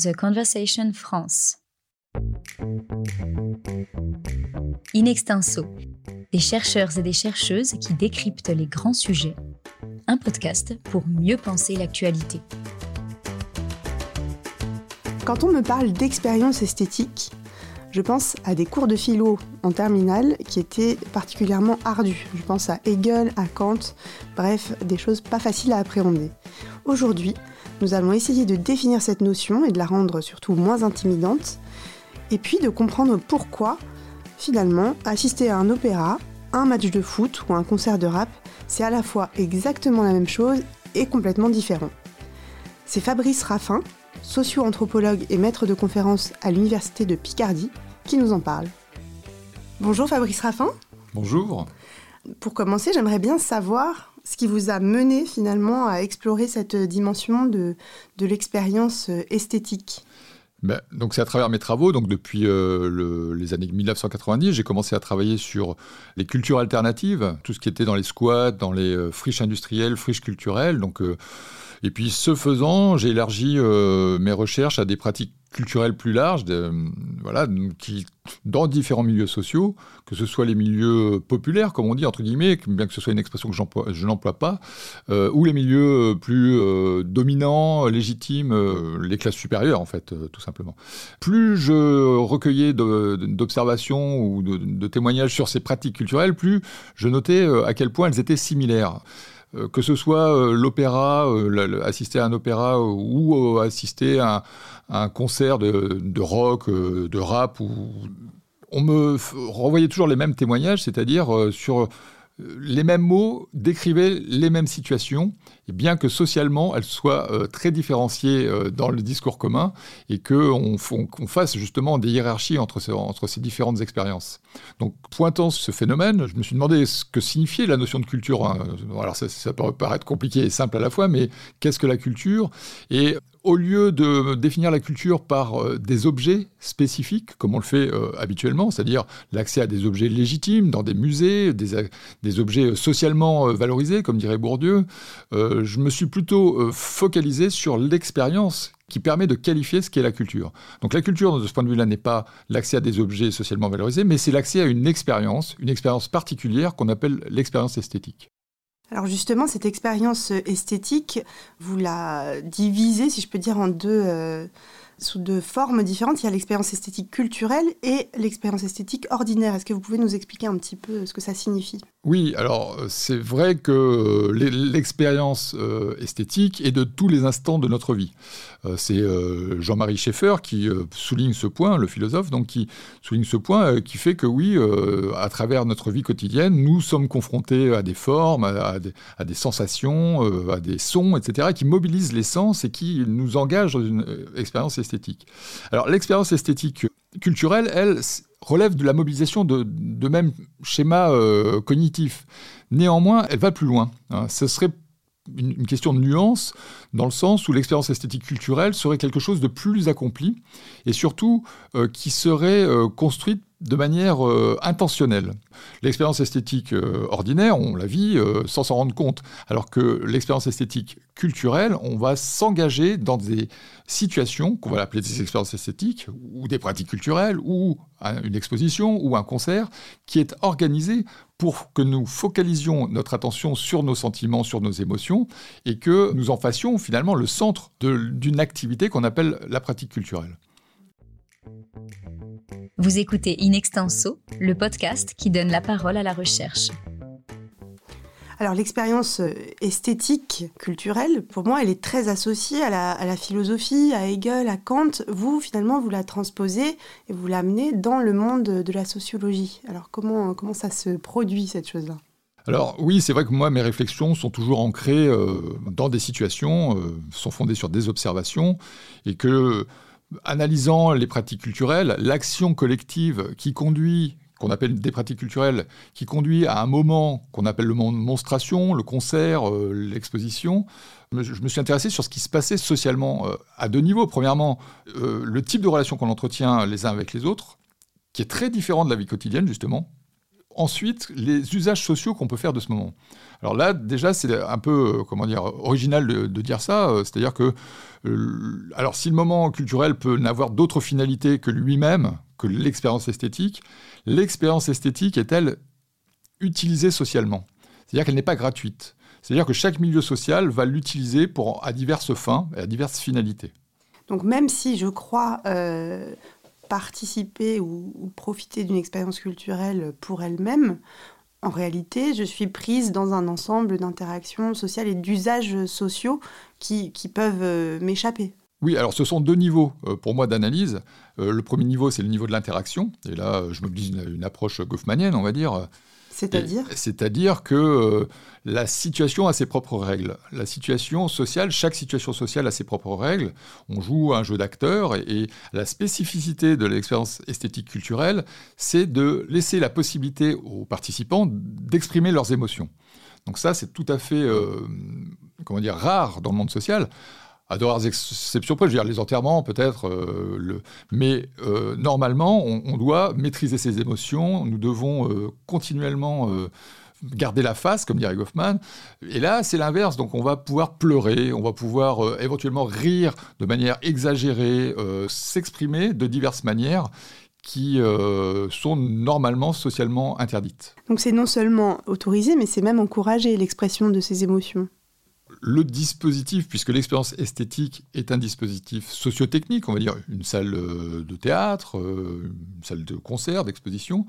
The Conversation France. In extenso, des chercheurs et des chercheuses qui décryptent les grands sujets. Un podcast pour mieux penser l'actualité. Quand on me parle d'expérience esthétique, je pense à des cours de philo en terminale qui étaient particulièrement ardus. Je pense à Hegel, à Kant, bref, des choses pas faciles à appréhender. Aujourd'hui, nous allons essayer de définir cette notion et de la rendre surtout moins intimidante, et puis de comprendre pourquoi, finalement, assister à un opéra, un match de foot ou un concert de rap, c'est à la fois exactement la même chose et complètement différent. C'est Fabrice Raffin, socio-anthropologue et maître de conférence à l'Université de Picardie, qui nous en parle. Bonjour Fabrice Raffin. Bonjour. Pour commencer, j'aimerais bien savoir ce qui vous a mené finalement à explorer cette dimension de, l'expérience esthétique. Ben, c'est à travers mes travaux, donc depuis euh, les années 1990, j'ai commencé à travailler sur les cultures alternatives, tout ce qui était dans les squats, dans les euh, friches industrielles, friches culturelles. Euh, et puis ce faisant, j'ai élargi mes recherches à des pratiques culturelles plus larges, voilà, dans différents milieux sociaux, que ce soit les milieux populaires, comme on dit, entre guillemets, bien que ce soit une expression que je n'emploie pas, euh, ou les milieux plus euh, dominants, légitimes, euh, les classes supérieures, en fait, tout simplement. Plus je recueillais d'observations ou de, témoignages sur ces pratiques culturelles, plus je notais à quel point elles étaient similaires que ce soit l'opéra, assister à un opéra ou assister à, un concert de, rock, euh, de rap, on me renvoyait toujours les mêmes témoignages, c'est-à-dire euh, sur euh, les mêmes mots décrivaient les mêmes situations, bien que socialement elles soient très différenciées dans le discours commun, et qu'on on fasse justement des hiérarchies entre ces, différentes expériences. Donc, pointant ce phénomène, je me suis demandé ce que signifiait la notion de culture. Hein. Alors, ça, peut paraître compliqué et simple à la fois, mais qu'est-ce que la culture? Au lieu de définir la culture par euh, des objets spécifiques, comme on le fait euh, habituellement, c'est-à-dire l'accès à des objets légitimes dans des musées, des, objets socialement euh, valorisés, comme dirait Bourdieu, je me suis plutôt focalisé sur l'expérience qui permet de qualifier ce qu'est la culture. Donc la culture, de ce point de vue-là, n'est pas l'accès à des objets socialement valorisés, mais c'est l'accès à une expérience, une expérience particulière qu'on appelle l'expérience esthétique. Alors justement, cette expérience esthétique, vous la divisez, si je peux dire, en deux, euh, sous deux formes différentes. Il y a l'expérience esthétique culturelle et l'expérience esthétique ordinaire. Est-ce que vous pouvez nous expliquer un petit peu ce que ça signifie? Oui, alors euh, c'est vrai que euh, l'expérience esthétique est de tous les instants de notre vie. Euh, c'est euh, Jean-Marie Schaeffer qui euh, souligne ce point, le philosophe, donc qui souligne ce point, qui fait que oui, à travers notre vie quotidienne, nous sommes confrontés à des formes, à, des, sensations, à des sons, etc., qui mobilisent les sens et qui nous engagent dans une expérience esthétique. Alors l'expérience esthétique culturelle, elle, relève de la mobilisation de, de mêmes schémas cognitifs. Néanmoins, elle va plus loin. Hein. Ce serait une, question de nuance, dans le sens où l'expérience esthétique culturelle serait quelque chose de plus accompli, et surtout euh, qui serait euh, construite de manière euh, intentionnelle. L'expérience esthétique ordinaire, on la vit sans s'en rendre compte, alors que l'expérience esthétique culturelle, on va s'engager dans des situations qu'on va appeler des expériences esthétiques, ou des pratiques culturelles, ou une exposition, ou un concert, qui est organisé pour que nous focalisions notre attention sur nos sentiments, sur nos émotions, et que nous en fassions finalement le centre d'une activité qu'on appelle la pratique culturelle. Vous écoutez In Extenso, le podcast qui donne la parole à la recherche. Alors l'expérience euh, esthétique, culturelle, pour moi, elle est très associée à la, philosophie, à Hegel, à Kant. Vous, finalement, vous la transposez et vous l'amenez dans le monde de la sociologie. Alors comment, comment ça se produit, cette chose-là? Alors oui, c'est vrai que moi, mes réflexions sont toujours ancrées euh, dans des situations, euh, sont fondées sur des observations, et que, analysant les pratiques culturelles, l'action collective qui conduit qu'on appelle des pratiques culturelles, qui conduit à un moment qu'on appelle le monstration, le concert, euh, l'exposition. Je me suis intéressé sur ce qui se passait socialement euh, à deux niveaux. Premièrement, euh, le type de relation qu'on entretient les uns avec les autres, qui est très différent de la vie quotidienne, justement. ensuite les usages sociaux qu'on peut faire de ce moment. Alors là, déjà, c'est un peu, comment dire, original de, dire ça. C'est-à-dire que, alors si le moment culturel peut n'avoir d'autre finalité que lui-même, que l'expérience esthétique, l'expérience esthétique est-elle utilisée socialement C'est-à-dire qu'elle n'est pas gratuite. C'est-à-dire que chaque milieu social va l'utiliser pour, à diverses fins et à diverses finalités. Donc même si je crois euh, participer ou, profiter d'une expérience culturelle pour elle-même, en réalité, je suis prise dans un ensemble d'interactions sociales et d'usages sociaux qui, peuvent euh, m'échapper. Oui, alors ce sont deux niveaux euh, pour moi d'analyse. le premier niveau, c'est le niveau de l'interaction. Et là, je mobilise une approche goffmanienne, on va dire. C'est-à-dire que euh, la situation a ses propres règles. La situation sociale, chaque situation sociale a ses propres règles. On joue un jeu d'acteurs et, la spécificité de l'expérience esthétique culturelle, c'est de laisser la possibilité aux participants d'exprimer leurs émotions. Donc ça, c'est tout à fait, euh, comment dire, rare dans le monde social à de rares exceptions près, je veux dire les enterrements peut-être, euh, le... mais euh, normalement on, doit maîtriser ses émotions, nous devons euh, continuellement garder la face, comme dirait Goffman. Et là, c'est l'inverse. Donc, on va pouvoir pleurer, on va pouvoir éventuellement rire de manière exagérée, s'exprimer de diverses manières qui sont normalement socialement interdites. Donc, c'est non seulement autorisé, mais c'est même encouragé l'expression de ces émotions le dispositif, puisque l'expérience esthétique est un dispositif sociotechnique, on va dire une salle euh, de théâtre, euh, une salle de concert, d'exposition,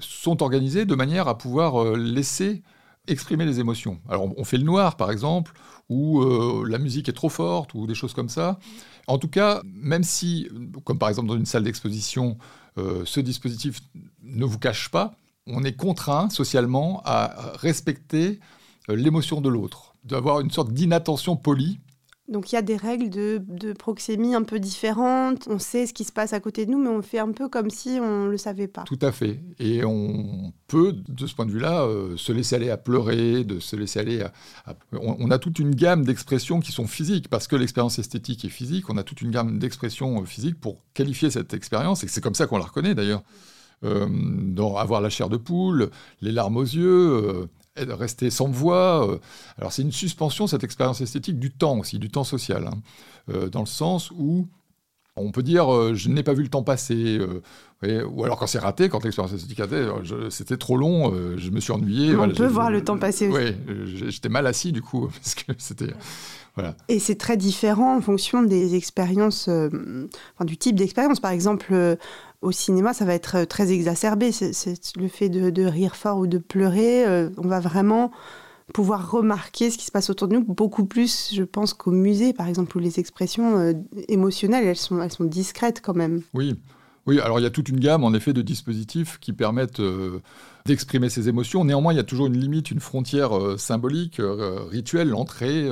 sont organisés de manière à pouvoir euh, laisser exprimer les émotions. Alors on fait le noir par exemple, ou la musique est trop forte, ou des choses comme ça. En tout cas, même si, comme par exemple dans une salle d'exposition, ce dispositif ne vous cache pas, on est contraint socialement à respecter l'émotion de l'autre d'avoir une sorte d'inattention polie. Donc il y a des règles de, de, proxémie un peu différentes, on sait ce qui se passe à côté de nous, mais on fait un peu comme si on ne le savait pas. Tout à fait. Et on peut, de ce point de vue-là, euh, se laisser aller à pleurer, de se laisser aller à... On, a toute une gamme d'expressions qui sont physiques, parce que l'expérience esthétique est physique, on a toute une gamme d'expressions euh, physiques pour qualifier cette expérience, et c'est comme ça qu'on la reconnaît d'ailleurs. Euh, avoir la chair de poule, les larmes aux yeux, rester sans voix. Euh. Alors c'est une suspension, cette expérience esthétique, du temps aussi, du temps social, hein. euh, dans le sens où on peut dire euh, je n'ai pas vu le temps passer, ou alors quand c'est raté, quand l'expérience esthétique a été, c'était trop long, je me suis ennuyé. On peut voir le temps passer. Oui, j'étais mal assis du coup, parce que c'était... Voilà. Et c'est très différent en fonction des expériences, enfin, du type d'expérience. Par exemple, au cinéma, ça va être euh, très exacerbé. C'est le fait de, rire fort ou de pleurer. Euh, on va vraiment pouvoir remarquer ce qui se passe autour de nous beaucoup plus, je pense, qu'au musée, par exemple, où les expressions euh, émotionnelles, elles sont, elles sont discrètes quand même. Oui. Oui, alors il y a toute une gamme en effet de dispositifs qui permettent d'exprimer ces émotions. Néanmoins, il y a toujours une limite, une frontière symbolique, rituelle, l'entrée.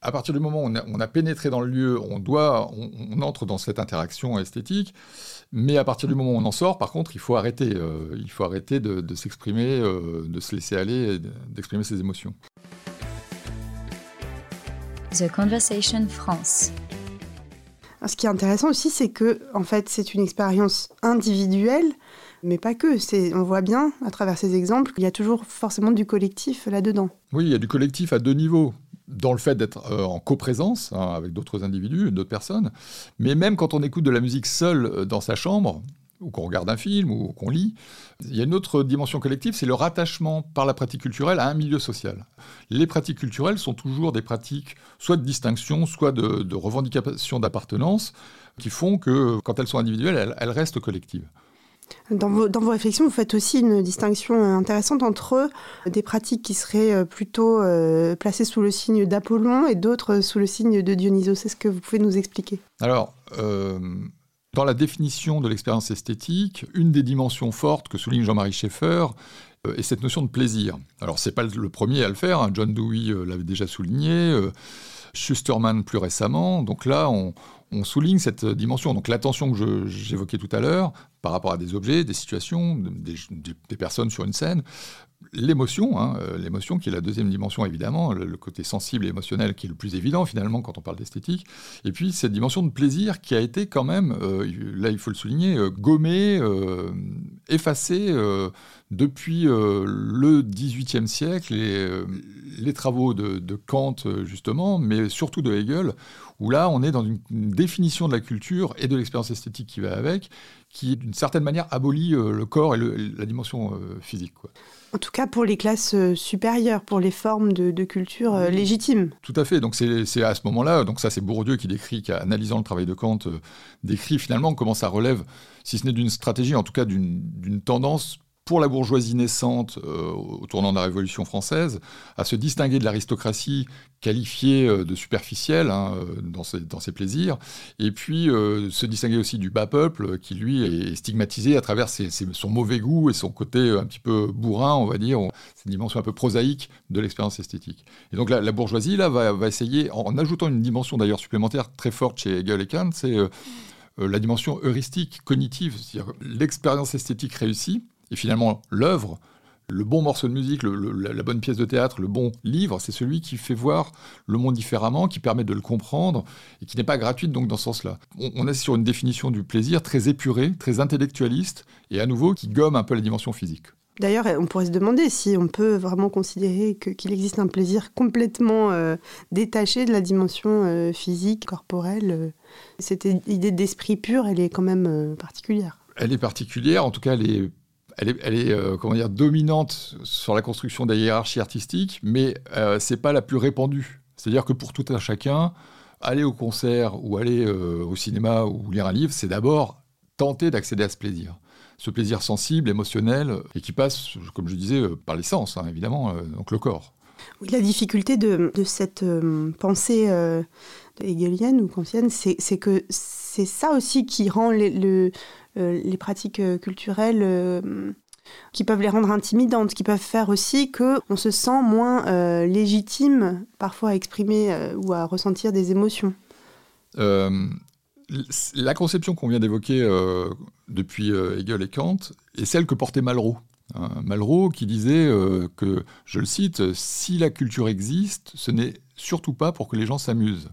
à partir du moment où on a, pénétré dans le lieu, on doit, on entre dans cette interaction esthétique. Mais à partir du moment où on en sort, par contre, il faut arrêter. Euh, il faut arrêter de, s'exprimer, euh, de se laisser aller, d'exprimer ses émotions. The Conversation France. Ce qui est intéressant aussi, c'est que en fait, c'est une expérience individuelle, mais pas que. On voit bien, à travers ces exemples, qu'il y a toujours forcément du collectif là-dedans. Oui, il y a du collectif à deux niveaux dans le fait d'être euh, en coprésence hein, avec d'autres individus, d'autres personnes, mais même quand on écoute de la musique seule euh, dans sa chambre, ou qu'on regarde un film, ou qu'on lit, il y a une autre dimension collective, c'est le rattachement par la pratique culturelle à un milieu social. Les pratiques culturelles sont toujours des pratiques soit de distinction, soit de, revendication d'appartenance, qui font que quand elles sont individuelles, elles restent collectives. Dans vos, réflexions, vous faites aussi une distinction intéressante entre des pratiques qui seraient euh, plutôt euh, placées sous le signe d'Apollon et d'autres sous le signe de Dionysos. Est-ce que vous pouvez nous expliquer? Alors, euh, dans la définition de l'expérience esthétique, une des dimensions fortes que souligne Jean-Marie Schaeffer est cette notion de plaisir. Alors, c'est pas le premier à le faire, hein. John Dewey l'avait déjà souligné. Schusterman plus récemment. Donc là, on, souligne cette dimension. Donc l'attention que j'évoquais tout à l'heure par rapport à des objets, des situations, des, personnes sur une scène, l'émotion, hein, euh, l'émotion qui est la deuxième dimension évidemment, le, côté sensible et émotionnel qui est le plus évident finalement quand on parle d'esthétique, et puis cette dimension de plaisir qui a été quand même, euh, là il faut le souligner, euh, gommée, effacée depuis le XVIIIe siècle et les travaux de, de, Kant justement, mais surtout de Hegel, où là on est dans une, définition de la culture et de l'expérience esthétique qui va avec, qui d'une certaine manière abolit le corps et la dimension physique. Quoi. En tout cas pour les classes euh, supérieures, pour les formes de, culture euh, légitimes. Tout à fait. Donc c'est à ce moment-là, donc ça c'est Bourdieu qui décrit, qui analysant le travail de Kant, euh, décrit finalement comment ça relève, si ce n'est d'une stratégie, en tout cas d'une tendance pour la bourgeoisie naissante euh, au tournant de la Révolution française, à se distinguer de l'aristocratie qualifiée euh, de superficielle hein, euh, dans, ses, plaisirs, et puis se distinguer aussi du bas peuple qui, lui, est stigmatisé à travers son mauvais goût et son côté un petit peu bourrin, on va dire, cette dimension un peu prosaïque de l'expérience esthétique. Et donc la, bourgeoisie, là, va, va, essayer, en ajoutant une dimension d'ailleurs supplémentaire très forte chez Hegel et Kant, c'est la dimension heuristique, cognitive, c'est-à-dire l'expérience esthétique réussie, et finalement, l'œuvre, le bon morceau de musique, la, bonne pièce de théâtre, le bon livre, c'est celui qui fait voir le monde différemment, qui permet de le comprendre et qui n'est pas gratuite donc dans ce sens-là. On, est sur une définition du plaisir très épurée, très intellectualiste et à nouveau qui gomme un peu la dimension physique. D'ailleurs, on pourrait se demander si on peut vraiment considérer qu'il existe un plaisir complètement euh, détaché de la dimension euh, physique, corporelle. Euh. cette idée d'esprit pur, elle est quand même particulière. Elle est particulière, en tout cas, elle est elle est, euh, comment dire, dominante sur la construction des hiérarchies artistiques, mais euh, c'est pas la plus répandue. C'est-à-dire que pour tout un chacun, aller au concert ou aller euh, au cinéma ou lire un livre, c'est d'abord tenter d'accéder à ce plaisir. Ce plaisir sensible, émotionnel, et qui passe, comme je disais, par les sens, hein, évidemment, donc le corps. La difficulté de, cette pensée hegelienne ou kantienne, c'est que c'est ça aussi qui rend le, euh, les pratiques euh, culturelles euh, qui peuvent les rendre intimidantes, qui peuvent faire aussi que on se sent moins légitime parfois à exprimer ou à ressentir des émotions. la conception qu'on vient d'évoquer depuis Hegel et Kant est celle que portait Malraux. Hein. Malraux qui disait que, je le cite, si la culture existe, ce n'est surtout pas pour que les gens s'amusent.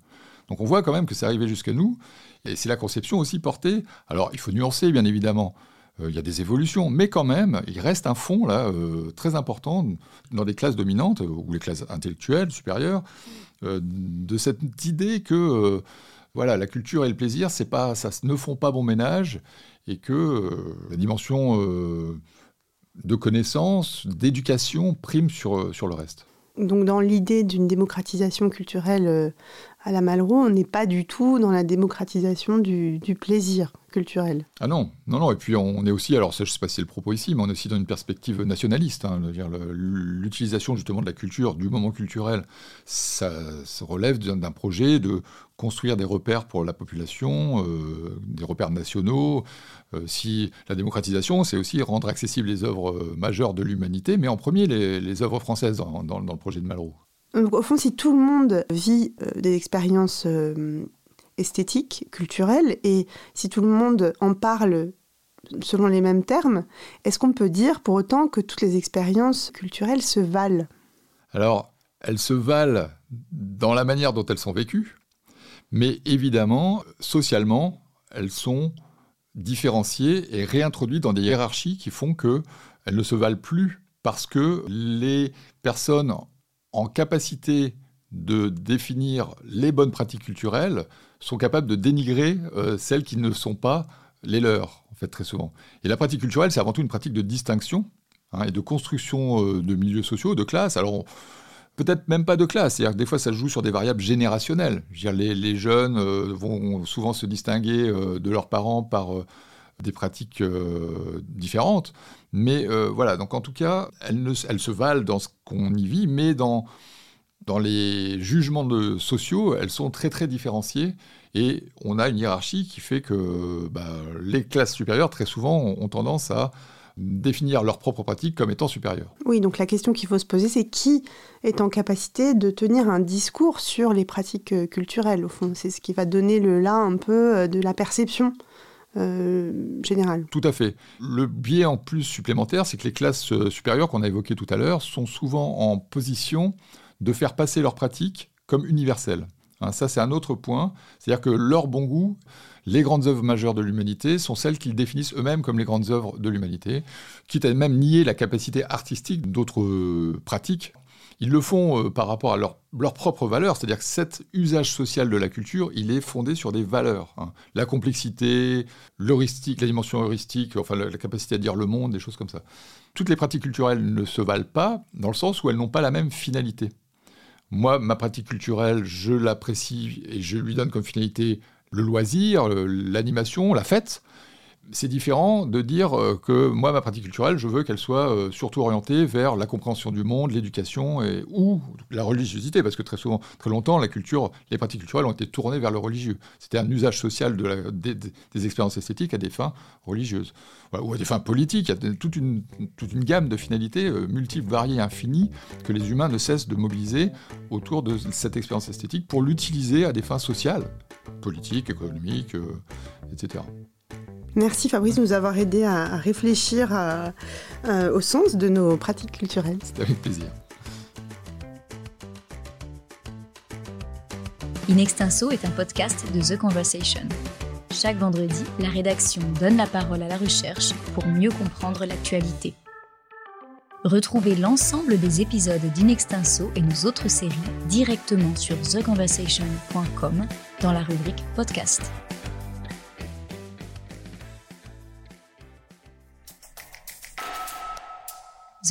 Donc on voit quand même que c'est arrivé jusqu'à nous, et c'est la conception aussi portée. Alors il faut nuancer, bien évidemment. Euh, il y a des évolutions, mais quand même, il reste un fond là euh, très important dans des classes dominantes ou les classes intellectuelles supérieures euh, de cette idée que voilà, la culture et le plaisir, c'est pas, ça ne font pas bon ménage et que la dimension de connaissance, d'éducation prime sur, sur le reste. Donc dans l'idée d'une démocratisation culturelle à la Malraux, on n'est pas du tout dans la démocratisation du, plaisir culturel. Ah non, non, non. Et puis on est aussi, alors ça, je ne sais pas si c'est le propos ici, mais on est aussi dans une perspective nationaliste. Hein, L'utilisation justement de la culture, du moment culturel, ça, relève d'un projet de construire des repères pour la population, euh, des repères nationaux. Euh, si la démocratisation, c'est aussi rendre accessibles les œuvres euh, majeures de l'humanité, mais en premier les, œuvres françaises dans, dans le projet de Malraux au fond, si tout le monde vit euh, des expériences euh, esthétiques, culturelles, et si tout le monde en parle selon les mêmes termes, est-ce qu'on peut dire pour autant que toutes les expériences culturelles se valent? Alors, elles se valent dans la manière dont elles sont vécues, mais évidemment, socialement, elles sont différenciées et réintroduites dans des hiérarchies qui font qu'elles ne se valent plus parce que les personnes en capacité de définir les bonnes pratiques culturelles sont capables de dénigrer euh, celles qui ne sont pas les leurs, en fait, très souvent. Et la pratique culturelle, c'est avant tout une pratique de distinction hein, et de construction euh, de milieux sociaux, de classes. Alors, peut-être même pas de classe, c'est-à-dire que des fois, ça joue sur des variables générationnelles. Je veux dire, les, les, jeunes euh, vont souvent se distinguer de leurs parents par des pratiques différentes. Mais euh, voilà, donc en tout cas, elles, se valent dans ce qu'on y vit, mais dans, dans les jugements sociaux, elles sont très très différenciées. Et on a une hiérarchie qui fait que bah, les classes supérieures, très souvent, ont, tendance à définir leurs propres pratiques comme étant supérieures. Oui, donc la question qu'il faut se poser, c'est qui est en capacité de tenir un discours sur les pratiques euh, culturelles, au fond? C'est ce qui va donner le là un peu euh, de la perception général. Tout à fait. Le biais en plus supplémentaire, c'est que les classes supérieures qu'on a évoquées tout à l'heure sont souvent en position de faire passer leurs pratiques comme universelles. Hein, ça, c'est un autre point. C'est-à-dire que leur bon goût, les grandes œuvres majeures de l'humanité sont celles qu'ils définissent eux-mêmes comme les grandes œuvres de l'humanité, quitte à même nier la capacité artistique d'autres euh, pratiques. Ils le font euh, par rapport à leur, leur propre valeur, c'est-à-dire que cet usage social de la culture, il est fondé sur des valeurs. Hein. La complexité, l'heuristique, la dimension heuristique, enfin la capacité à dire le monde, des choses comme ça. Toutes les pratiques culturelles ne se valent pas dans le sens où elles n'ont pas la même finalité. Moi, ma pratique culturelle, je l'apprécie et je lui donne comme finalité le loisir, l'animation, la fête c'est différent de dire euh, que moi, ma pratique culturelle, je veux qu'elle soit euh, surtout orientée vers la compréhension du monde, l'éducation et, ou la religiosité, parce que très souvent, très longtemps, la culture, les pratiques culturelles ont été tournées vers le religieux. C'était un usage social des, expériences esthétiques à des fins religieuses, ou à des fins politiques. Il y a toute une, toute une gamme de finalités euh, multiples, variées, infinies, que les humains ne cessent de mobiliser autour de cette expérience esthétique pour l'utiliser à des fins sociales, politiques, économiques, etc. Merci Fabrice de nous avoir aidé à, réfléchir euh, au sens de nos pratiques culturelles. C'était avec plaisir. In Extenso est un podcast de The Conversation. Chaque vendredi, la rédaction donne la parole à la recherche pour mieux comprendre l'actualité. Retrouvez l'ensemble des épisodes d'In Extenso et nos autres séries directement sur theconversation.com dans la rubrique podcast.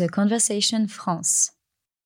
The Conversation France.